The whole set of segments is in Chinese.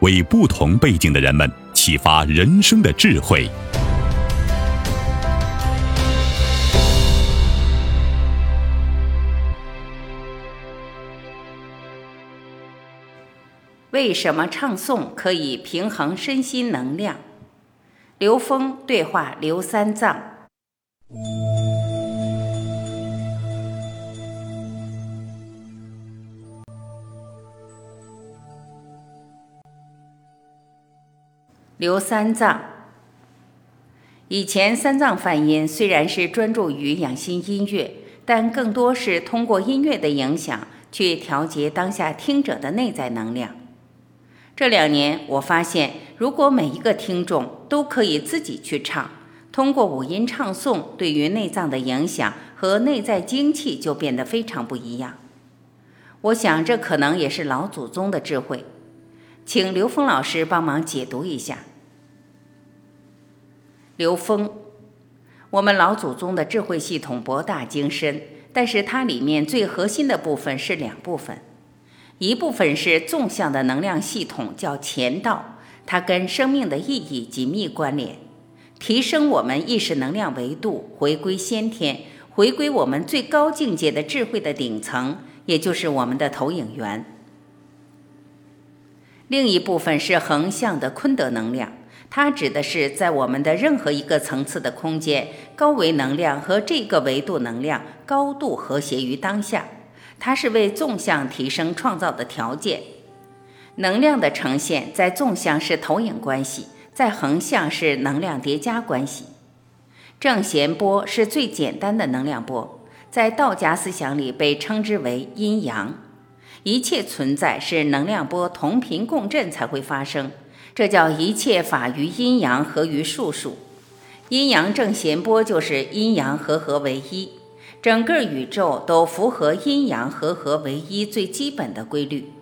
为不同背景的人们启发人生的智慧。为什么唱诵可以平衡身心能量？刘峰对话刘三藏。刘三藏，以前三藏梵音虽然是专注于养心音乐，但更多是通过音乐的影响去调节当下听者的内在能量。这两年我发现，如果每一个听众都可以自己去唱，通过五音唱诵，对于内脏的影响和内在精气就变得非常不一样。我想这可能也是老祖宗的智慧。请刘峰老师帮忙解读一下。刘峰，我们老祖宗的智慧系统博大精深，但是它里面最核心的部分是两部分，一部分是纵向的能量系统，叫前道，它跟生命的意义紧密关联，提升我们意识能量维度，回归先天，回归我们最高境界的智慧的顶层，也就是我们的投影源。另一部分是横向的坤德能量，它指的是在我们的任何一个层次的空间，高维能量和这个维度能量高度和谐于当下，它是为纵向提升创造的条件。能量的呈现在纵向是投影关系，在横向是能量叠加关系。正弦波是最简单的能量波，在道家思想里被称之为阴阳。一切存在是能量波同频共振才会发生，这叫一切法于阴阳合于数数。阴阳正弦波就是阴阳合合为一，整个宇宙都符合阴阳合合为一最基本的规律。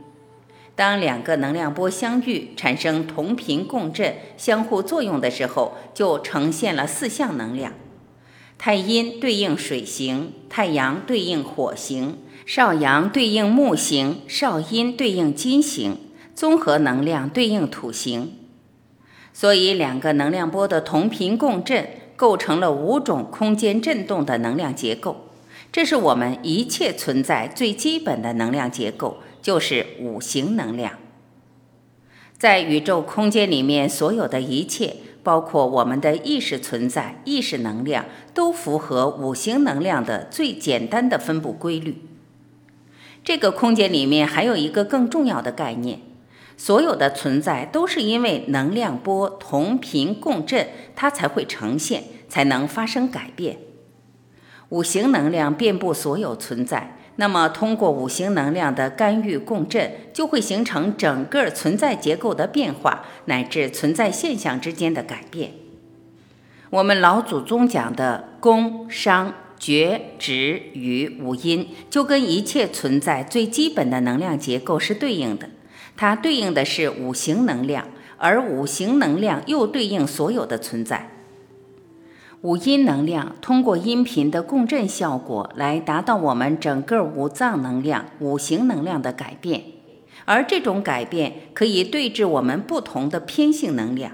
当两个能量波相遇，产生同频共振、相互作用的时候，就呈现了四项能量：太阴对应水行，太阳对应火行。少阳对应木行，少阴对应金行，综合能量对应土行，所以两个能量波的同频共振，构成了五种空间振动的能量结构。这是我们一切存在最基本的能量结构，就是五行能量。在宇宙空间里面，所有的一切，包括我们的意识存在、意识能量，都符合五行能量的最简单的分布规律。这个空间里面还有一个更重要的概念：所有的存在都是因为能量波同频共振，它才会呈现，才能发生改变。五行能量遍布所有存在，那么通过五行能量的干预共振，就会形成整个存在结构的变化，乃至存在现象之间的改变。我们老祖宗讲的工商。觉、知与五音就跟一切存在最基本的能量结构是对应的，它对应的是五行能量，而五行能量又对应所有的存在。五音能量通过音频的共振效果来达到我们整个五脏能量、五行能量的改变，而这种改变可以对治我们不同的偏性能量。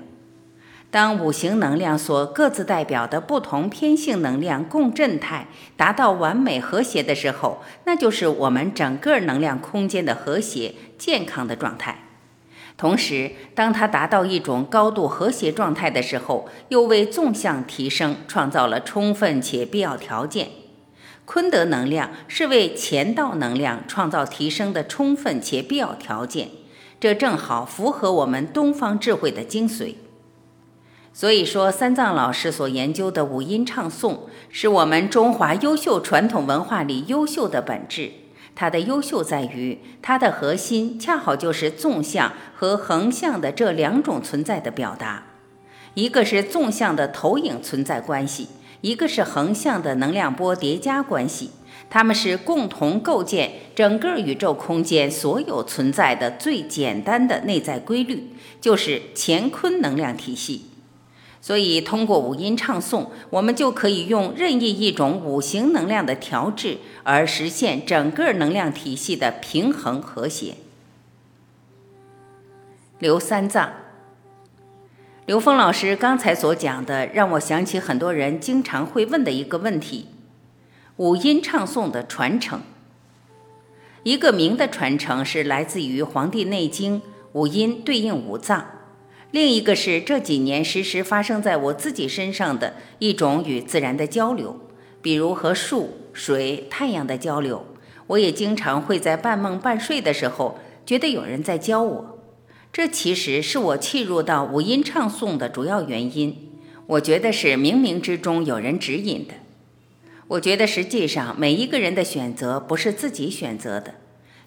当五行能量所各自代表的不同偏性能量共振态达到完美和谐的时候，那就是我们整个能量空间的和谐健康的状态。同时，当它达到一种高度和谐状态的时候，又为纵向提升创造了充分且必要条件。坤德能量是为乾道能量创造提升的充分且必要条件，这正好符合我们东方智慧的精髓。所以说，三藏老师所研究的五音唱诵，是我们中华优秀传统文化里优秀的本质。它的优秀在于，它的核心恰好就是纵向和横向的这两种存在的表达，一个是纵向的投影存在关系，一个是横向的能量波叠加关系，它们是共同构建整个宇宙空间所有存在的最简单的内在规律，就是乾坤能量体系。所以，通过五音唱诵，我们就可以用任意一种五行能量的调制，而实现整个能量体系的平衡和谐。刘三藏，刘峰老师刚才所讲的，让我想起很多人经常会问的一个问题：五音唱诵的传承。一个名的传承是来自于《黄帝内经》，五音对应五脏。另一个是这几年时时发生在我自己身上的一种与自然的交流，比如和树、水、太阳的交流。我也经常会在半梦半睡的时候，觉得有人在教我。这其实是我契入到五音唱诵的主要原因。我觉得是冥冥之中有人指引的。我觉得实际上每一个人的选择不是自己选择的，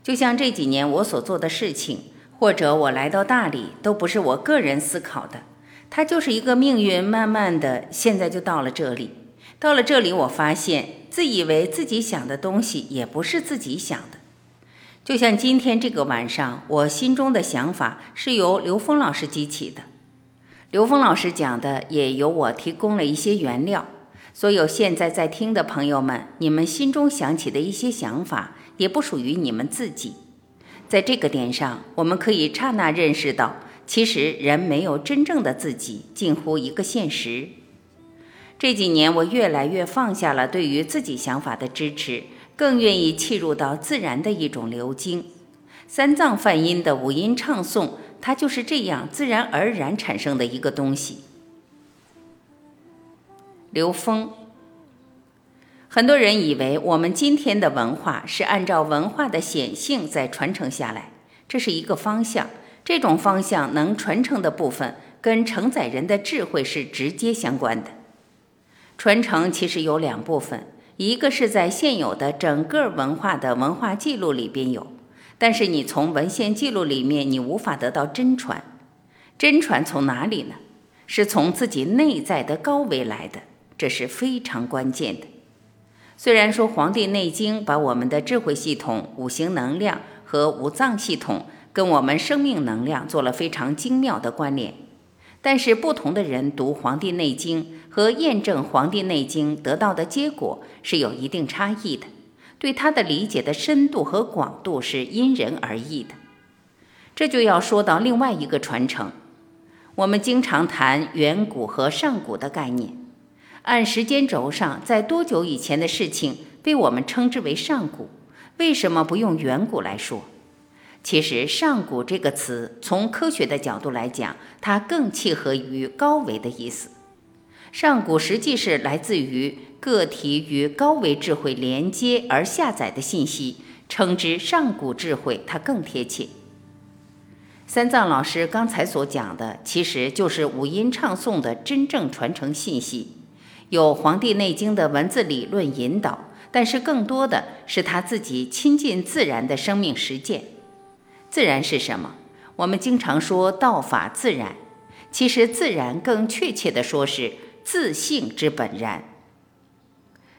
就像这几年我所做的事情。或者我来到大理都不是我个人思考的，它就是一个命运，慢慢的现在就到了这里。到了这里，我发现自以为自己想的东西也不是自己想的。就像今天这个晚上，我心中的想法是由刘峰老师激起的，刘峰老师讲的也由我提供了一些原料。所有现在在听的朋友们，你们心中想起的一些想法，也不属于你们自己。在这个点上，我们可以刹那认识到，其实人没有真正的自己，近乎一个现实。这几年，我越来越放下了对于自己想法的支持，更愿意契入到自然的一种流经。三藏梵音的五音唱诵，它就是这样自然而然产生的一个东西。刘峰。很多人以为我们今天的文化是按照文化的显性在传承下来，这是一个方向。这种方向能传承的部分，跟承载人的智慧是直接相关的。传承其实有两部分，一个是在现有的整个文化的文化记录里边有，但是你从文献记录里面你无法得到真传。真传从哪里呢？是从自己内在的高维来的，这是非常关键的。虽然说《黄帝内经》把我们的智慧系统、五行能量和五脏系统跟我们生命能量做了非常精妙的关联，但是不同的人读《黄帝内经》和验证《黄帝内经》得到的结果是有一定差异的，对它的理解的深度和广度是因人而异的。这就要说到另外一个传承，我们经常谈远古和上古的概念。按时间轴上，在多久以前的事情被我们称之为上古？为什么不用远古来说？其实“上古”这个词，从科学的角度来讲，它更契合于高维的意思。上古实际是来自于个体与高维智慧连接而下载的信息，称之上古智慧，它更贴切。三藏老师刚才所讲的，其实就是五音唱诵的真正传承信息。有《黄帝内经》的文字理论引导，但是更多的是他自己亲近自然的生命实践。自然是什么？我们经常说道法自然，其实自然更确切的说是自性之本然。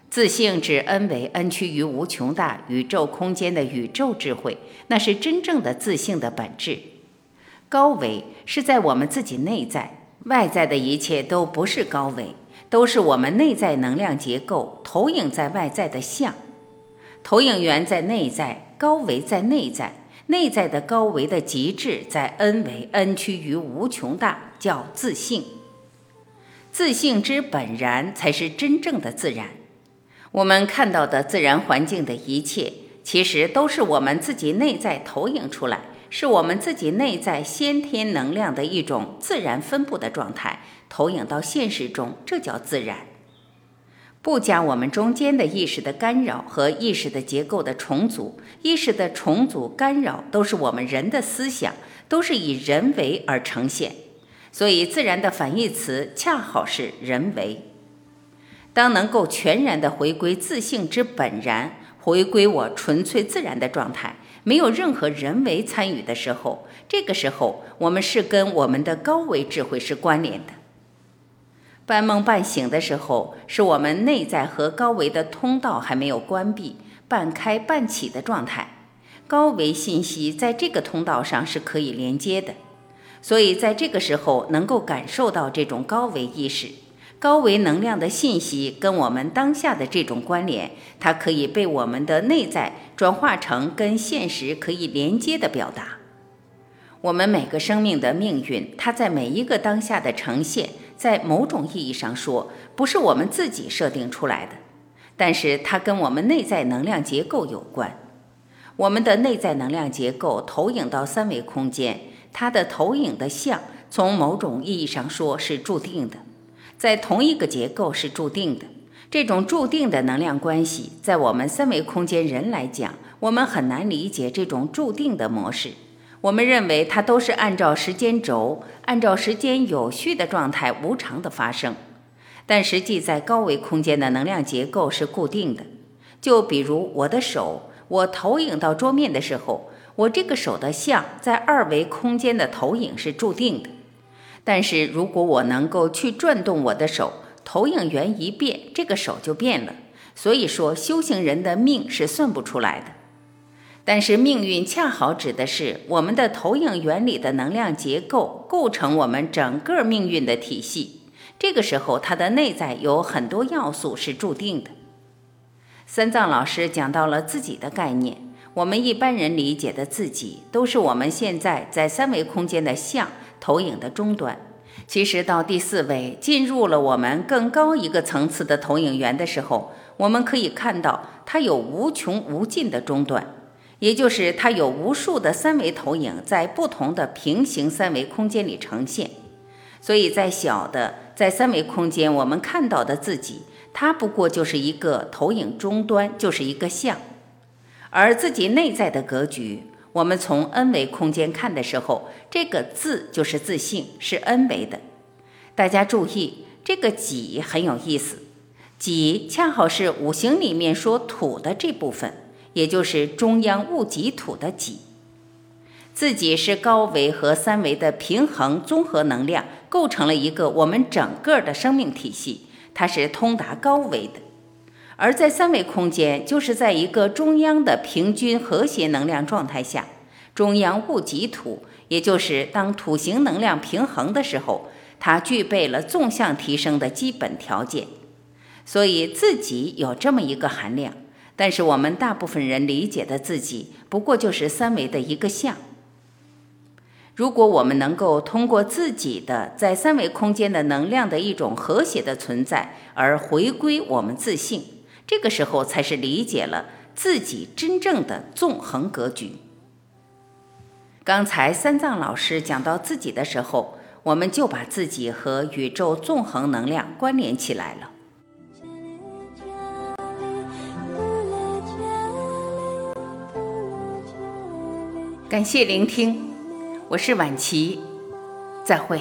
自性指 n 为 n 趋于无穷大宇宙空间的宇宙智慧，那是真正的自性的本质。高维是在我们自己内在，外在的一切都不是高维。都是我们内在能量结构投影在外在的像，投影源在内在，高维在内在，内在的高维的极致在 n 维 n 趋于无穷大，叫自性。自性之本然才是真正的自然。我们看到的自然环境的一切，其实都是我们自己内在投影出来，是我们自己内在先天能量的一种自然分布的状态，投影到现实中，这叫自然。不加我们中间的意识的干扰和意识的结构的重组，意识的重组干扰都是我们人的思想，都是以人为而呈现。所以，自然的反义词恰好是人为。当能够全然的回归自性之本然，回归我纯粹自然的状态，没有任何人为参与的时候，这个时候我们是跟我们的高维智慧是关联的。半梦半醒的时候，是我们内在和高维的通道还没有关闭，半开半启的状态。高维信息在这个通道上是可以连接的，所以在这个时候能够感受到这种高维意识、高维能量的信息跟我们当下的这种关联，它可以被我们的内在转化成跟现实可以连接的表达。我们每个生命的命运，它在每一个当下的呈现。在某种意义上说，不是我们自己设定出来的，但是它跟我们内在能量结构有关。我们的内在能量结构投影到三维空间，它的投影的像，从某种意义上说是注定的，在同一个结构是注定的。这种注定的能量关系，在我们三维空间人来讲，我们很难理解这种注定的模式。我们认为它都是按照时间轴、按照时间有序的状态无常的发生，但实际在高维空间的能量结构是固定的。就比如我的手，我投影到桌面的时候，我这个手的像在二维空间的投影是注定的。但是如果我能够去转动我的手，投影源一变，这个手就变了。所以说，修行人的命是算不出来的。但是命运恰好指的是我们的投影原理的能量结构构成我们整个命运的体系。这个时候，它的内在有很多要素是注定的。三藏老师讲到了自己的概念，我们一般人理解的自己，都是我们现在在三维空间的像投影的终端。其实到第四维，进入了我们更高一个层次的投影源的时候，我们可以看到它有无穷无尽的终端。也就是它有无数的三维投影在不同的平行三维空间里呈现，所以在小的在三维空间我们看到的自己，它不过就是一个投影终端，就是一个像，而自己内在的格局，我们从 n 维空间看的时候，这个字就是自信，是 n 维的。大家注意，这个己很有意思，己恰好是五行里面说土的这部分。也就是中央戊己土的己，自己是高维和三维的平衡综合能量，构成了一个我们整个的生命体系，它是通达高维的。而在三维空间，就是在一个中央的平均和谐能量状态下，中央戊己土，也就是当土型能量平衡的时候，它具备了纵向提升的基本条件，所以自己有这么一个含量。但是我们大部分人理解的自己，不过就是三维的一个像。如果我们能够通过自己的在三维空间的能量的一种和谐的存在，而回归我们自信，这个时候才是理解了自己真正的纵横格局。刚才三藏老师讲到自己的时候，我们就把自己和宇宙纵横能量关联起来了。感谢聆听，我是晚琪，再会。